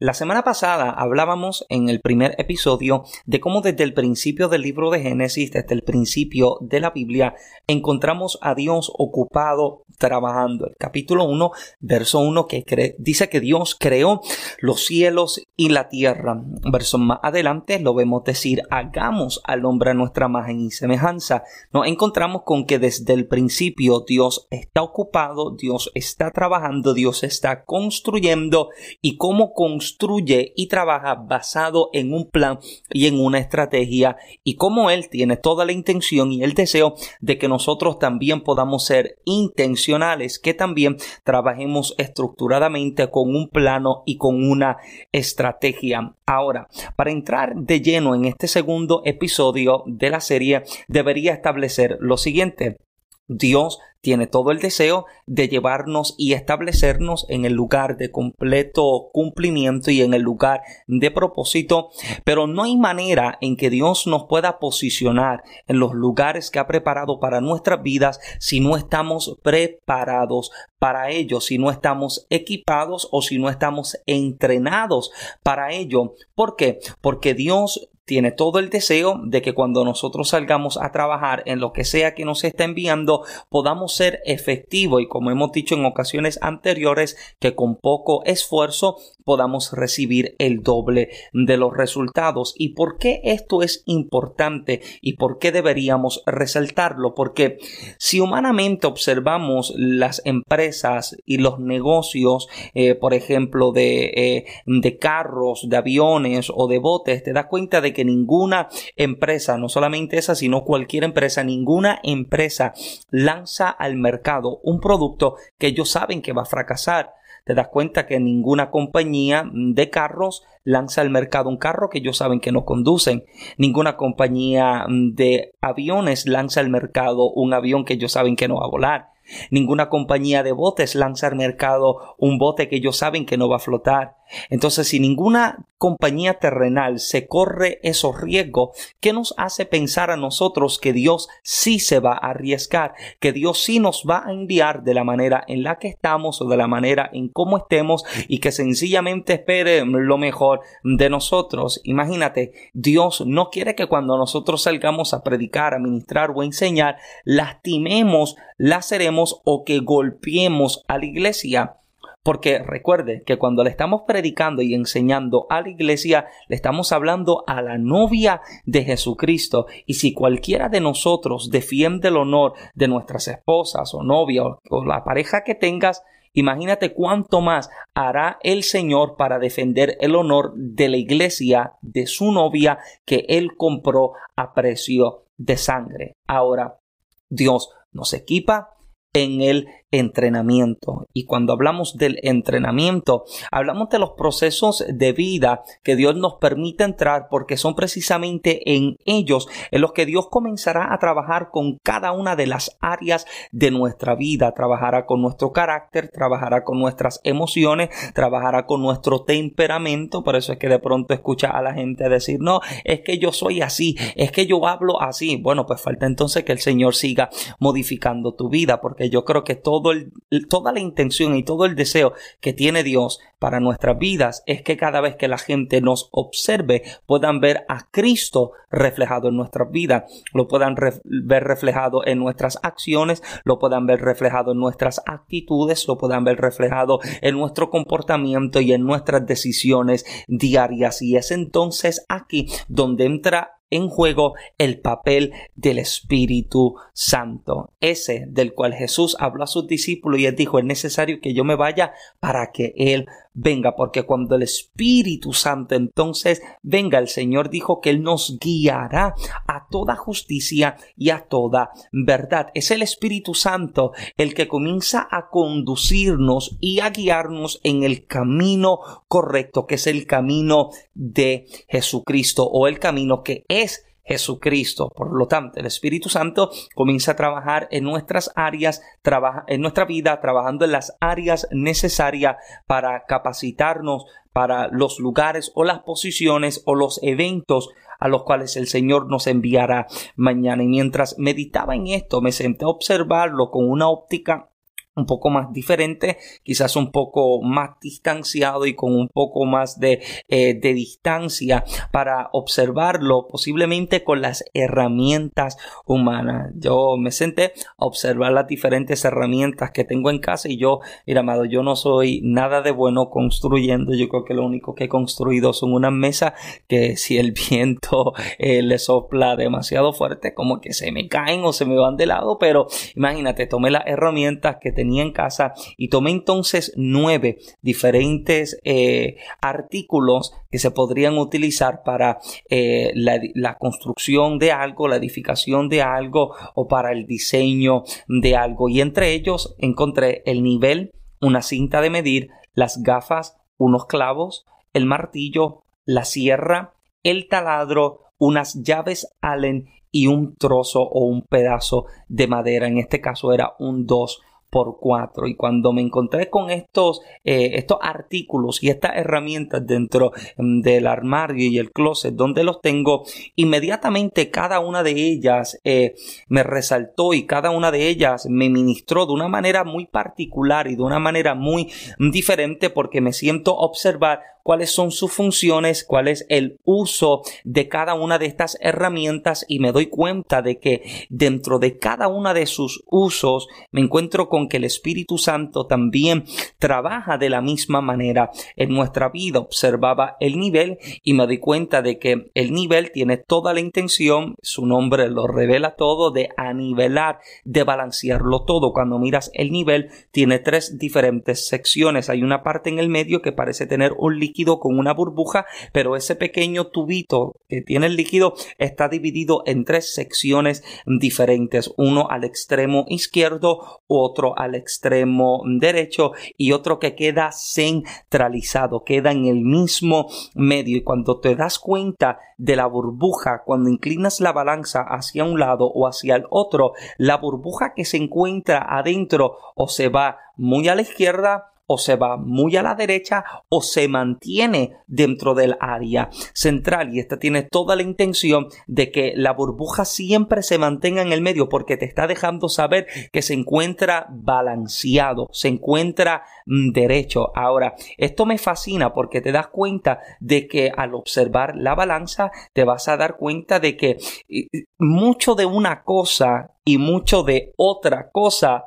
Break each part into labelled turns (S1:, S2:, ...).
S1: la semana pasada hablábamos en el primer episodio de cómo desde el principio del libro de Génesis, desde el principio de la Biblia, encontramos a Dios ocupado trabajando. El capítulo 1, verso 1, que dice que Dios creó los cielos y la tierra. Verso más adelante lo vemos decir, hagamos al hombre a nuestra imagen y semejanza. Nos encontramos con que desde el principio Dios está ocupado, Dios está trabajando, Dios está construyendo y cómo construir construye y trabaja basado en un plan y en una estrategia y como Él tiene toda la intención y el deseo de que nosotros también podamos ser intencionales, que también trabajemos estructuradamente con un plano y con una estrategia. Ahora, para entrar de lleno en este segundo episodio de la serie, debería establecer lo siguiente. Dios tiene todo el deseo de llevarnos y establecernos en el lugar de completo cumplimiento y en el lugar de propósito, pero no hay manera en que Dios nos pueda posicionar en los lugares que ha preparado para nuestras vidas si no estamos preparados para ello, si no estamos equipados o si no estamos entrenados para ello. ¿Por qué? Porque Dios tiene todo el deseo de que cuando nosotros salgamos a trabajar en lo que sea que nos está enviando podamos ser efectivos y como hemos dicho en ocasiones anteriores que con poco esfuerzo podamos recibir el doble de los resultados. ¿Y por qué esto es importante y por qué deberíamos resaltarlo? Porque si humanamente observamos las empresas y los negocios, eh, por ejemplo, de, eh, de carros, de aviones o de botes, te das cuenta de que ninguna empresa, no solamente esa, sino cualquier empresa, ninguna empresa lanza al mercado un producto que ellos saben que va a fracasar te das cuenta que ninguna compañía de carros lanza al mercado un carro que ellos saben que no conducen. Ninguna compañía de aviones lanza al mercado un avión que ellos saben que no va a volar. Ninguna compañía de botes lanza al mercado un bote que ellos saben que no va a flotar. Entonces, si ninguna compañía terrenal se corre esos riesgos, ¿qué nos hace pensar a nosotros que Dios sí se va a arriesgar? Que Dios sí nos va a enviar de la manera en la que estamos o de la manera en cómo estemos y que sencillamente espere lo mejor de nosotros. Imagínate, Dios no quiere que cuando nosotros salgamos a predicar, a ministrar o a enseñar, lastimemos, laceremos o que golpeemos a la iglesia. Porque recuerde que cuando le estamos predicando y enseñando a la iglesia, le estamos hablando a la novia de Jesucristo. Y si cualquiera de nosotros defiende el honor de nuestras esposas o novias o, la pareja que tengas, Imagínate cuánto más hará el Señor para defender el honor de la iglesia, de su novia, que Él compró a precio de sangre. Ahora, Dios nos equipa en el entrenamiento. Y cuando hablamos del entrenamiento, hablamos de los procesos de vida que Dios nos permite entrar porque son precisamente en ellos en los que Dios comenzará a trabajar con cada una de las áreas de nuestra vida. Trabajará con nuestro carácter, trabajará con nuestras emociones, trabajará con nuestro temperamento. Por eso es que de pronto escucha a la gente decir, no, es que yo soy así, es que yo hablo así. Bueno, pues falta entonces que el Señor siga modificando tu vida porque yo creo que todo toda la intención y todo el deseo que tiene Dios para nuestras vidas es que cada vez que la gente nos observe puedan ver a Cristo reflejado en nuestras vidas, lo puedan ver reflejado en nuestras acciones, lo puedan ver reflejado en nuestras actitudes, lo puedan ver reflejado en nuestro comportamiento y en nuestras decisiones diarias. Y es entonces aquí donde entra en juego el papel del Espíritu Santo, ese del cual Jesús habló a sus discípulos y él dijo, es necesario que yo me vaya para que Él venga, porque cuando el Espíritu Santo entonces venga, el Señor dijo que Él nos guiará a toda justicia y a toda verdad. Es el Espíritu Santo el que comienza a conducirnos y a guiarnos en el camino correcto, que es el camino de Jesucristo o el camino que es Jesucristo. Por lo tanto, el Espíritu Santo comienza a trabajar en nuestras áreas, trabaja en nuestra vida, trabajando en las áreas necesarias para capacitarnos para los lugares o las posiciones o los eventos a los cuales el Señor nos enviará mañana. Y mientras meditaba en esto, me senté a observarlo con una óptica un poco más diferente, quizás un poco más distanciado y con un poco más de, eh, de, distancia para observarlo posiblemente con las herramientas humanas. Yo me senté a observar las diferentes herramientas que tengo en casa y yo, mira, amado, yo no soy nada de bueno construyendo. Yo creo que lo único que he construido son unas mesas que si el viento eh, le sopla demasiado fuerte, como que se me caen o se me van de lado, pero imagínate, tomé las herramientas que tenía en casa y tomé entonces nueve diferentes eh, artículos que se podrían utilizar para eh, la, la construcción de algo, la edificación de algo o para el diseño de algo. Y entre ellos encontré el nivel, una cinta de medir, las gafas, unos clavos, el martillo, la sierra, el taladro, unas llaves Allen y un trozo o un pedazo de madera. En este caso era un 2 por. Y cuando me encontré con estos, eh, estos artículos y estas herramientas dentro mm, del armario y el closet donde los tengo, inmediatamente cada una de ellas eh, me resaltó y cada una de ellas me ministró de una manera muy particular y de una manera muy diferente porque me siento observar cuáles son sus funciones, cuál es el uso de cada una de estas herramientas y me doy cuenta de que dentro de cada una de sus usos me encuentro con que el Espíritu Santo también trabaja de la misma manera en nuestra vida. Observaba el nivel y me doy cuenta de que el nivel tiene toda la intención, su nombre lo revela todo, de anivelar, de balancearlo todo. Cuando miras el nivel tiene tres diferentes secciones. Hay una parte en el medio que parece tener un líquido con una burbuja, pero ese pequeño tubito que tiene el líquido está dividido en tres secciones diferentes, uno al extremo izquierdo, otro al extremo derecho y otro que queda centralizado, queda en el mismo medio. Y cuando te das cuenta de la burbuja, cuando inclinas la balanza hacia un lado o hacia el otro, la burbuja que se encuentra adentro o se va muy a la izquierda o se va muy a la derecha o se mantiene dentro del área central y esta tiene toda la intención de que la burbuja siempre se mantenga en el medio porque te está dejando saber que se encuentra balanceado, se encuentra mm, derecho. Ahora, esto me fascina porque te das cuenta de que al observar la balanza te vas a dar cuenta de que mucho de una cosa y mucho de otra cosa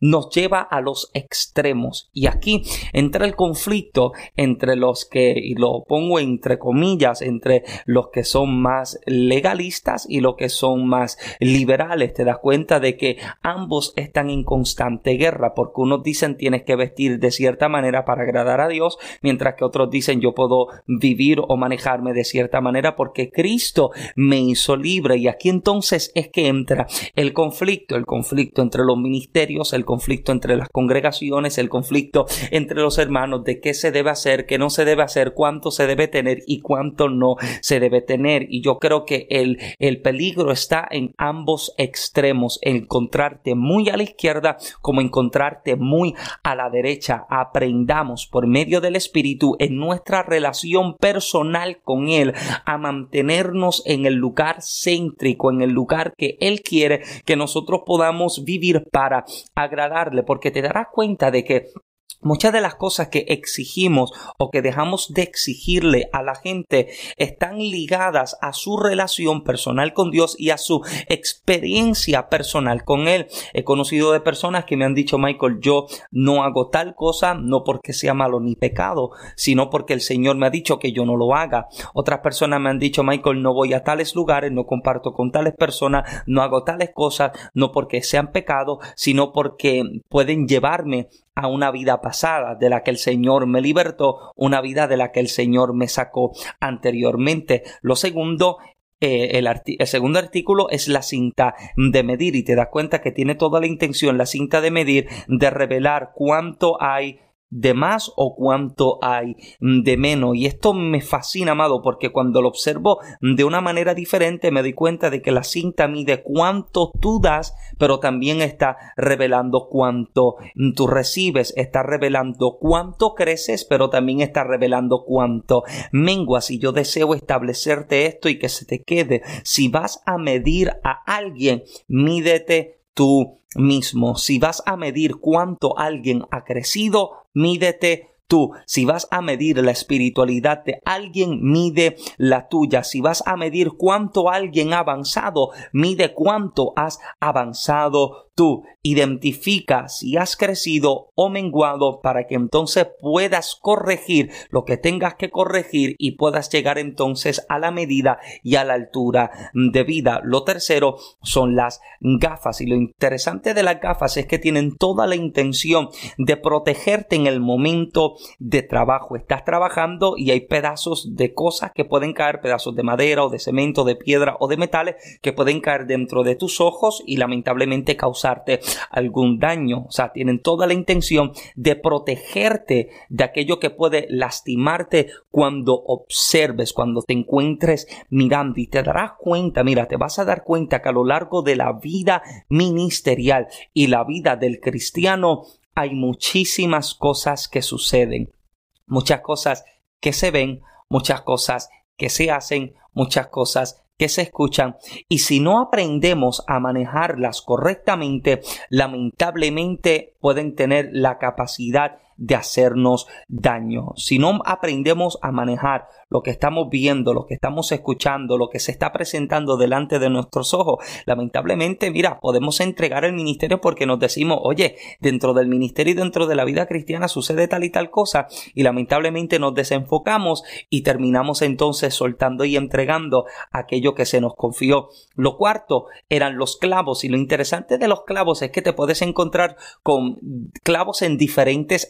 S1: nos lleva a los extremos. Y aquí entra el conflicto entre los que, y lo pongo entre comillas, entre los que son más legalistas y los que son más liberales. Te das cuenta de que ambos están en constante guerra, porque unos dicen tienes que vestir de cierta manera para agradar a Dios, mientras que otros dicen yo puedo vivir o manejarme de cierta manera porque Cristo me hizo libre. Y aquí entonces es que entra el conflicto, el conflicto entre los ministerios, el conflicto entre las congregaciones, el conflicto entre los hermanos de qué se debe hacer, qué no se debe hacer, cuánto se debe tener y cuánto no se debe tener. Y yo creo que el, el peligro está en ambos extremos, encontrarte muy a la izquierda como encontrarte muy a la derecha. Aprendamos por medio del Espíritu en nuestra relación personal con Él a mantenernos en el lugar céntrico, en el lugar que Él quiere que nosotros podamos vivir para agradecer agradarle, porque te darás cuenta de que Muchas de las cosas que exigimos o que dejamos de exigirle a la gente están ligadas a su relación personal con Dios y a su experiencia personal con Él. He conocido de personas que me han dicho, Michael, yo no hago tal cosa no porque sea malo ni pecado, sino porque el Señor me ha dicho que yo no lo haga. Otras personas me han dicho, Michael, no voy a tales lugares, no comparto con tales personas, no hago tales cosas, no porque sean pecado, sino porque pueden llevarme a una vida pasada de la que el Señor me libertó, una vida de la que el Señor me sacó anteriormente. Lo segundo eh, el, el, segundo artículo es la cinta de medir y te das cuenta que tiene toda la intención la cinta de medir de revelar cuánto hay de más o cuánto hay de menos. Y esto me fascina, amado, porque cuando lo observo de una manera diferente me doy cuenta de que la cinta mide cuánto tú das, pero también está revelando cuánto tú recibes, está revelando cuánto creces, pero también está revelando cuánto menguas. Y yo deseo establecerte esto y que se te quede. Si vas a medir a alguien, mídete tú mismo. Si vas a medir cuánto alguien ha crecido, mídete tú. Si vas a medir la espiritualidad de alguien, mide la tuya. Si vas a medir cuánto alguien ha avanzado, mide cuánto has avanzado tú identifica si has crecido o menguado para que entonces puedas corregir lo que tengas que corregir y puedas llegar entonces a la medida y a la altura de vida. Lo tercero son las gafas y lo interesante de las gafas es que tienen toda la intención de protegerte en el momento de trabajo. Estás trabajando y hay pedazos de cosas que pueden caer, pedazos de madera o de cemento, de piedra o de metales que pueden caer dentro de tus ojos y lamentablemente causar algún daño. O sea, tienen toda la intención de protegerte de aquello que puede lastimarte cuando observes, cuando te encuentres mirando y te darás cuenta, mira, te vas a dar cuenta que a lo largo de la vida ministerial y la vida del cristiano hay muchísimas cosas que suceden, muchas cosas que se ven, muchas cosas que se hacen, muchas cosas que se escuchan. Y si no aprendemos a manejarlas correctamente, lamentablemente pueden tener la capacidad de hacernos daño. Si no aprendemos a manejar lo que estamos viendo, lo que estamos escuchando, lo que se está presentando delante de nuestros ojos, lamentablemente, mira, podemos entregar el ministerio porque nos decimos, oye, dentro del ministerio y dentro de la vida cristiana sucede tal y tal cosa y lamentablemente nos desenfocamos y terminamos entonces soltando y entregando aquello que se nos confió. Lo cuarto eran los clavos y lo interesante de los clavos es que te puedes encontrar con clavos en diferentes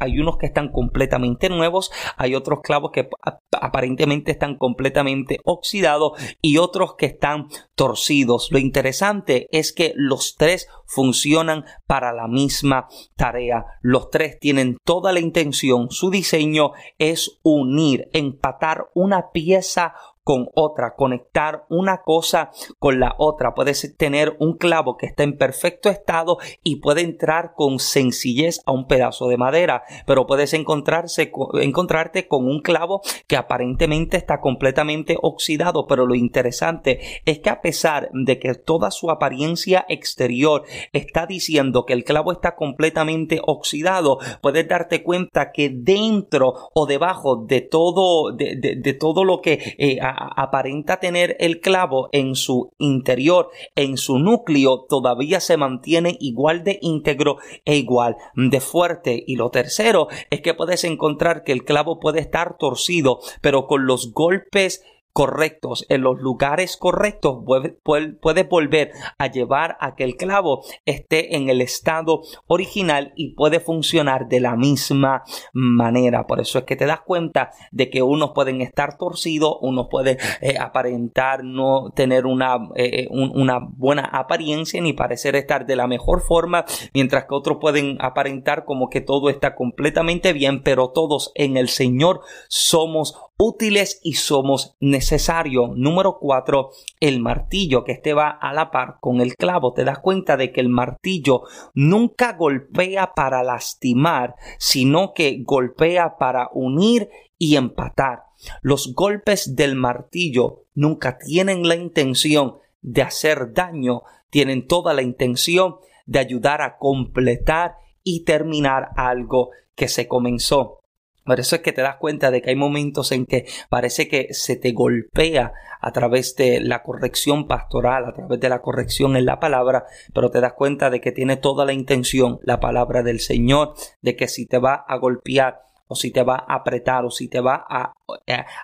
S1: Hay unos que están completamente nuevos, hay otros clavos que aparentemente están completamente oxidados y otros que están torcidos. Lo interesante es que los tres funcionan para la misma tarea. Los tres tienen toda la intención. Su diseño es unir, empatar una pieza con otra, conectar una cosa con la otra. Puedes tener un clavo que está en perfecto estado y puede entrar con sencillez a un pedazo de madera, pero puedes encontrarse, encontrarte con un clavo que aparentemente está completamente oxidado, pero lo interesante es que a pesar de que toda su apariencia exterior está diciendo que el clavo está completamente oxidado, puedes darte cuenta que dentro o debajo de todo, de, todo lo que eh, aparenta tener el clavo en su interior, en su núcleo, todavía se mantiene igual de íntegro e igual de fuerte. Y lo tercero es que puedes encontrar que el clavo puede estar torcido, pero con los golpes correctos, en los lugares correctos, puedes volver a llevar a que el clavo esté en el estado original y puede funcionar de la misma manera. Por eso es que te das cuenta de que unos pueden estar torcidos, unos pueden eh, aparentar no tener una, eh, una buena apariencia ni parecer estar de la mejor forma, mientras que otros pueden aparentar como que todo está completamente bien, pero todos en el Señor somos útiles y somos necesarios. Número cuatro, el martillo que este va a la par con el clavo. Te das cuenta de que el martillo nunca golpea para lastimar, sino que golpea para unir y empatar. Los golpes del martillo nunca tienen la intención de hacer daño, tienen toda la intención de ayudar a completar y terminar algo que se comenzó. Por eso es que te das cuenta de que hay momentos en que parece que se te golpea a través de la corrección pastoral, a través de la corrección en la palabra, pero te das cuenta de que tiene toda la intención la palabra del Señor, de que si te va a golpear o si te va a apretar o si te va a,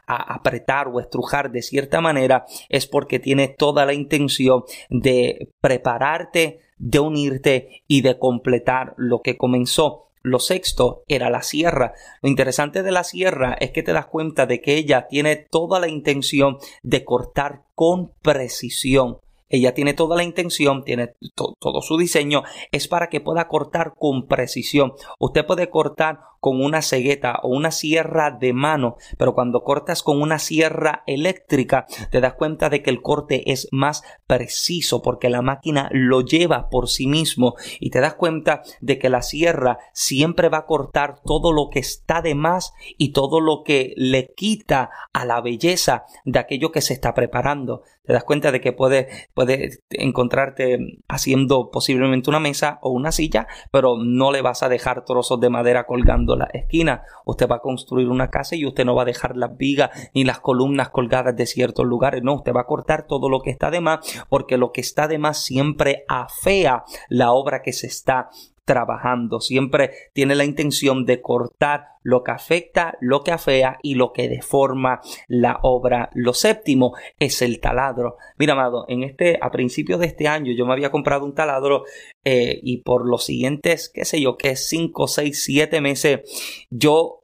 S1: a, apretar o estrujar de cierta manera, es porque tiene toda la intención de prepararte, de unirte y de completar lo que comenzó. Lo sexto era la sierra. Lo interesante de la sierra es que te das cuenta de que ella tiene toda la intención de cortar con precisión. ella tiene toda la intención, tiene todo su diseño, es para que pueda cortar con precisión. Usted puede cortar con una cegueta o una sierra de mano, pero cuando cortas con una sierra eléctrica te das cuenta de que el corte es más preciso porque la máquina lo lleva por sí mismo y te das cuenta de que la sierra siempre va a cortar todo lo que está de más y todo lo que le quita a la belleza de aquello que se está preparando. Te das cuenta de que puedes puede encontrarte haciendo posiblemente una mesa o una silla, pero no le vas a dejar trozos de madera colgando la esquina. Usted va a construir una casa y usted no va a dejar las vigas ni las columnas colgadas de ciertos lugares. No, usted va a cortar todo lo que está de más porque lo que está de más siempre afea la obra que se está trabajando. Siempre tiene la intención de cortar lo que afecta, lo que afea y lo que deforma la obra. Lo séptimo es el taladro. Mira, amado, en este, a principios de este año yo me había comprado un taladro eh, y por los siguientes, qué sé yo, que 5, 6, 7 meses, yo,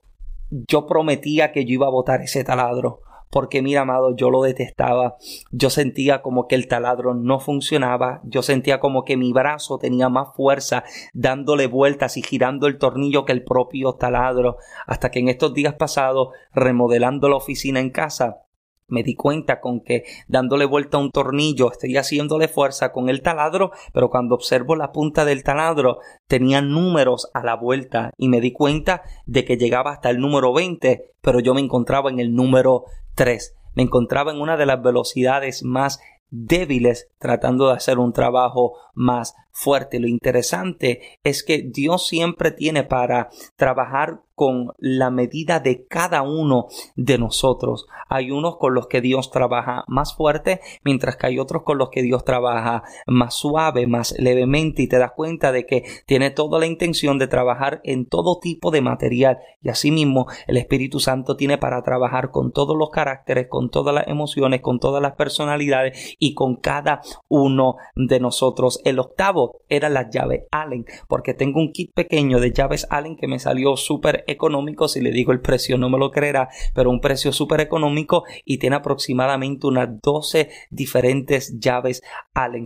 S1: yo prometía que yo iba a botar ese taladro porque mira, amado, yo lo detestaba. Yo sentía como que el taladro no funcionaba, yo sentía como que mi brazo tenía más fuerza dándole vueltas y girando el tornillo que el propio taladro, hasta que en estos días pasados, remodelando la oficina en casa, me di cuenta con que dándole vuelta a un tornillo estoy haciéndole fuerza con el taladro, pero cuando observo la punta del taladro tenía números a la vuelta y me di cuenta de que llegaba hasta el número 20, pero yo me encontraba en el número 3. Me encontraba en una de las velocidades más débiles tratando de hacer un trabajo más fuerte. Lo interesante es que Dios siempre tiene para trabajar con la medida de cada uno de nosotros. Hay unos con los que Dios trabaja más fuerte, mientras que hay otros con los que Dios trabaja más suave, más levemente, y te das cuenta de que tiene toda la intención de trabajar en todo tipo de material. Y asimismo, el Espíritu Santo tiene para trabajar con todos los caracteres, con todas las emociones, con todas las personalidades y con cada uno de nosotros. El octavo era la llave Allen, porque tengo un kit pequeño de llaves Allen que me salió súper económico, si le digo el precio no me lo creerá, pero un precio súper económico y tiene aproximadamente unas 12 diferentes llaves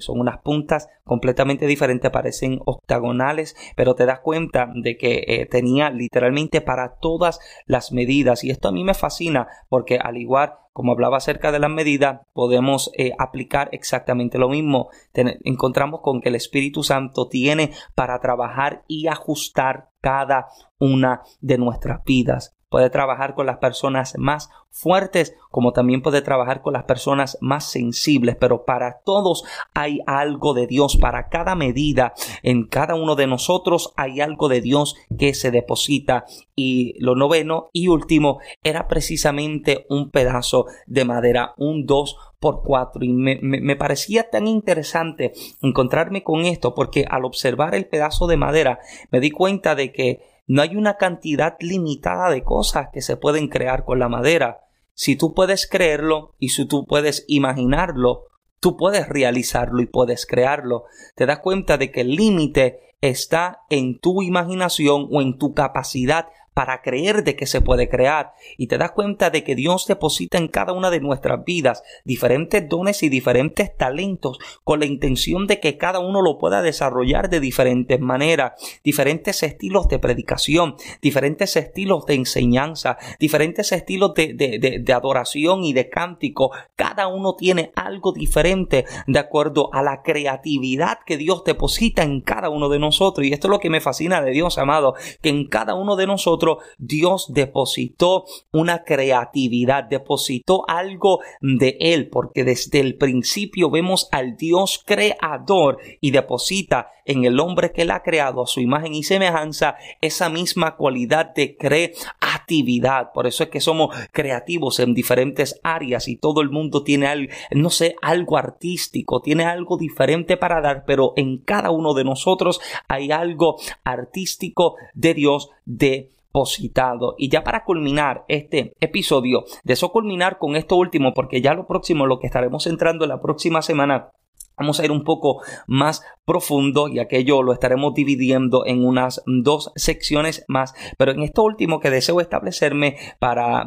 S1: Son unas puntas completamente diferentes, parecen octagonales, pero te das cuenta de que eh, tenía literalmente para todas las medidas. Y esto a mí me fascina porque al igual como hablaba acerca de las medidas, podemos eh, aplicar exactamente lo mismo. encontramos con que el Espíritu Santo tiene para trabajar y ajustar cada una de nuestras vidas puede trabajar con las personas más fuertes como también puede trabajar con las personas más sensibles, pero para todos hay algo de Dios, para cada medida en cada uno de nosotros hay algo de Dios que se deposita. Y lo noveno y último era precisamente un pedazo de madera, un 2 por 4 y me, me parecía tan interesante encontrarme con esto porque al observar el pedazo de madera me di cuenta de que no hay una cantidad limitada de cosas que se pueden crear con la madera. Si tú puedes creerlo y si tú puedes imaginarlo, tú puedes realizarlo y puedes crearlo. Te das cuenta de que el límite está en tu imaginación o en tu capacidad para creer de que se puede crear y te das cuenta de que Dios deposita en cada una de nuestras vidas diferentes dones y diferentes talentos con la intención de que cada uno lo pueda desarrollar de diferentes maneras, diferentes estilos de predicación, diferentes estilos de enseñanza, diferentes estilos de, de, adoración y de cántico. Cada uno tiene algo diferente de acuerdo a la creatividad que Dios deposita en cada uno de nosotros y esto es lo que me fascina de Dios, amado, que en cada uno de nosotros Dios depositó una creatividad, depositó algo de Él, porque desde el principio vemos al Dios creador y deposita en el hombre que Él ha creado a su imagen y semejanza esa misma cualidad de creatividad. Por eso es que somos creativos en diferentes áreas y todo el mundo tiene algo, no sé, algo artístico, tiene algo diferente para dar, pero en cada uno de nosotros hay algo artístico de Dios de y ya para culminar este episodio, deseo culminar con esto último, porque ya lo próximo, lo que estaremos entrando en la próxima semana, Vamos a ir un poco más profundo y aquello lo estaremos dividiendo en unas dos secciones más. Pero en esto último que deseo establecerme para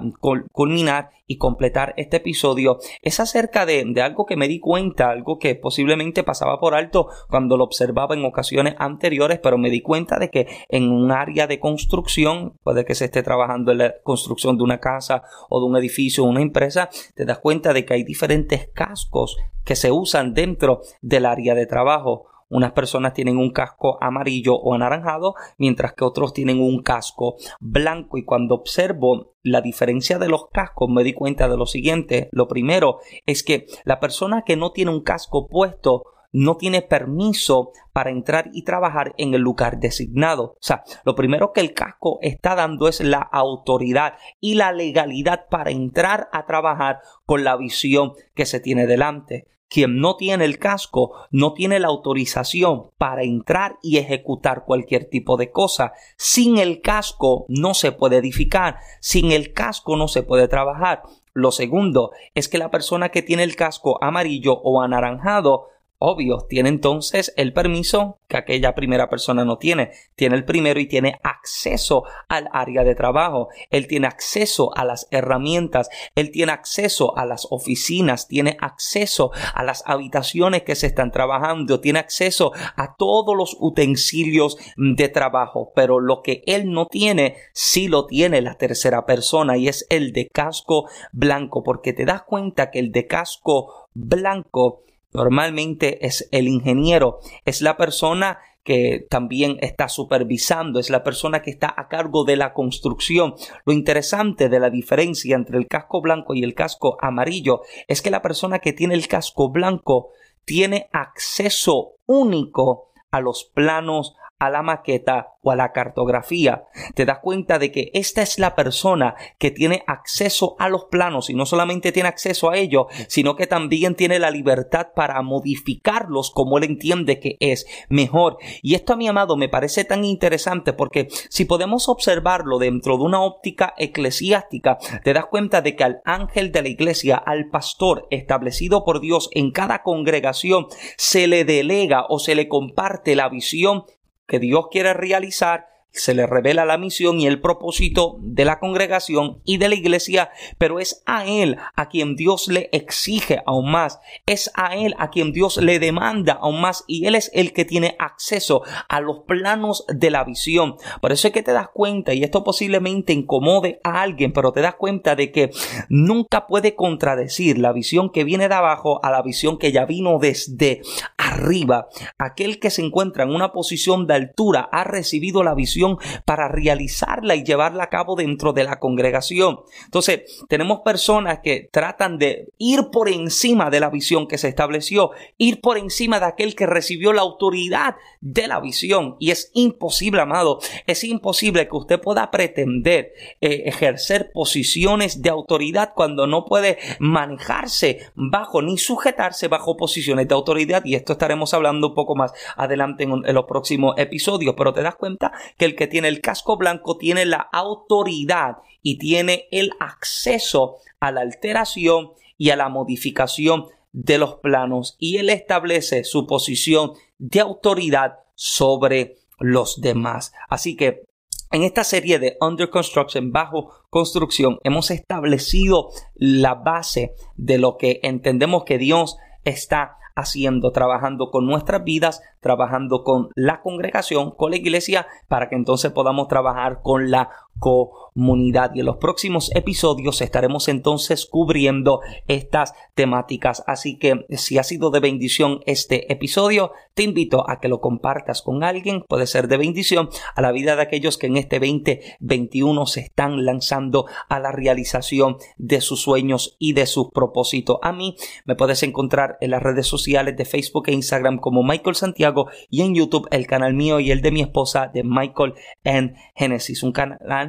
S1: culminar y completar este episodio es acerca de, de, algo que me di cuenta, algo que posiblemente pasaba por alto cuando lo observaba en ocasiones anteriores, pero me di cuenta de que en un área de construcción, puede que se esté trabajando en la construcción de una casa o de un edificio o una empresa, te das cuenta de que hay diferentes cascos que se usan dentro del área de trabajo. Unas personas tienen un casco amarillo o anaranjado, mientras que otros tienen un casco blanco. Y cuando observo la diferencia de los cascos, me di cuenta de lo siguiente. Lo primero es que la persona que no tiene un casco puesto no tiene permiso para entrar y trabajar en el lugar designado. O sea, lo primero que el casco está dando es la autoridad y la legalidad para entrar a trabajar con la visión que se tiene delante. Quien no tiene el casco no tiene la autorización para entrar y ejecutar cualquier tipo de cosa. Sin el casco no se puede edificar, sin el casco no se puede trabajar. Lo segundo es que la persona que tiene el casco amarillo o anaranjado Obvio, tiene entonces el permiso que aquella primera persona no tiene. Tiene el primero y tiene acceso al área de trabajo. Él tiene acceso a las herramientas. Él tiene acceso a las oficinas. Tiene acceso a las habitaciones que se están trabajando. Tiene acceso a todos los utensilios de trabajo. Pero lo que él no tiene, sí lo tiene la tercera persona y es el de casco blanco. Porque te das cuenta que el de casco blanco Normalmente es el ingeniero, es la persona que también está supervisando, es la persona que está a cargo de la construcción. Lo interesante de la diferencia entre el casco blanco y el casco amarillo es que la persona que tiene el casco blanco tiene acceso único a los planos, a la maqueta o a la cartografía. Te das cuenta de que esta es la persona que tiene acceso a los planos y no solamente tiene acceso a ellos, sino que también tiene la libertad para modificarlos como él entiende que es mejor. Y esto a mi amado me parece tan interesante porque si podemos observarlo dentro de una óptica eclesiástica, te das cuenta de que al ángel de la iglesia, al pastor establecido por Dios en cada congregación, se le delega o se le comparte la visión que Dios quiere realizar se le revela la misión y el propósito de la congregación y de la iglesia, pero es a él a quien Dios le exige aún más, es a él a quien Dios le demanda aún más y él es el que tiene acceso a los planos de la visión. Por eso es que te das cuenta y esto posiblemente incomode a alguien, pero te das cuenta de que nunca puede contradecir la visión que viene de abajo a la visión que ya vino desde arriba. Aquel que se encuentra en una posición de altura ha recibido la visión para realizarla y llevarla a cabo dentro de la congregación. Entonces, tenemos personas que tratan de ir por encima de la visión que se estableció, ir por encima de aquel que recibió la autoridad de la visión. Y es imposible, amado, es imposible que usted pueda pretender eh, ejercer posiciones de autoridad cuando no puede manejarse bajo ni sujetarse bajo posiciones de autoridad. Y esto estaremos hablando un poco más adelante en, los próximos episodios. Pero te das cuenta que el que tiene el casco blanco tiene la autoridad y tiene el acceso a la alteración y a la modificación de los planos y él establece su posición de autoridad sobre los demás. Así que en esta serie de Under Construction, bajo construcción, hemos establecido la base de lo que entendemos que Dios está haciendo, trabajando con nuestras vidas, trabajando con la congregación, con la iglesia, para que entonces podamos trabajar con la comunidad. Y en los próximos episodios estaremos entonces cubriendo estas temáticas. Así que si ha sido de bendición este episodio, te invito a que lo compartas con alguien. Puede ser de bendición a la vida de aquellos que en este 2021 se están lanzando a la realización de sus sueños y de sus propósitos. A mí me puedes encontrar en las redes sociales de Facebook e Instagram como Michael Santiago y en YouTube el canal mío y el de mi esposa de Michael en Genesis, un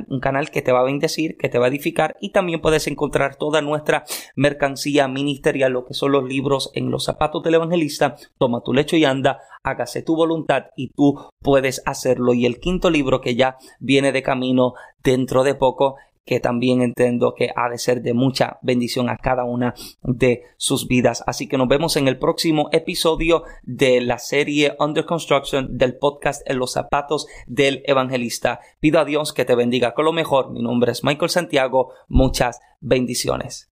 S1: un canal que te va a bendecir, que te va a edificar y también puedes encontrar toda nuestra mercancía ministerial, lo que son los libros en los zapatos del evangelista, toma tu lecho y anda, hágase tu voluntad y tú puedes hacerlo. Y el quinto libro que ya viene de camino dentro de poco que también entiendo que ha de ser de mucha bendición a cada una de sus vidas. Así que nos vemos en el próximo episodio de la serie Under Construction del podcast En los zapatos del evangelista. Pido a Dios que te bendiga con lo mejor. Mi nombre es Michael Santiago. Muchas bendiciones.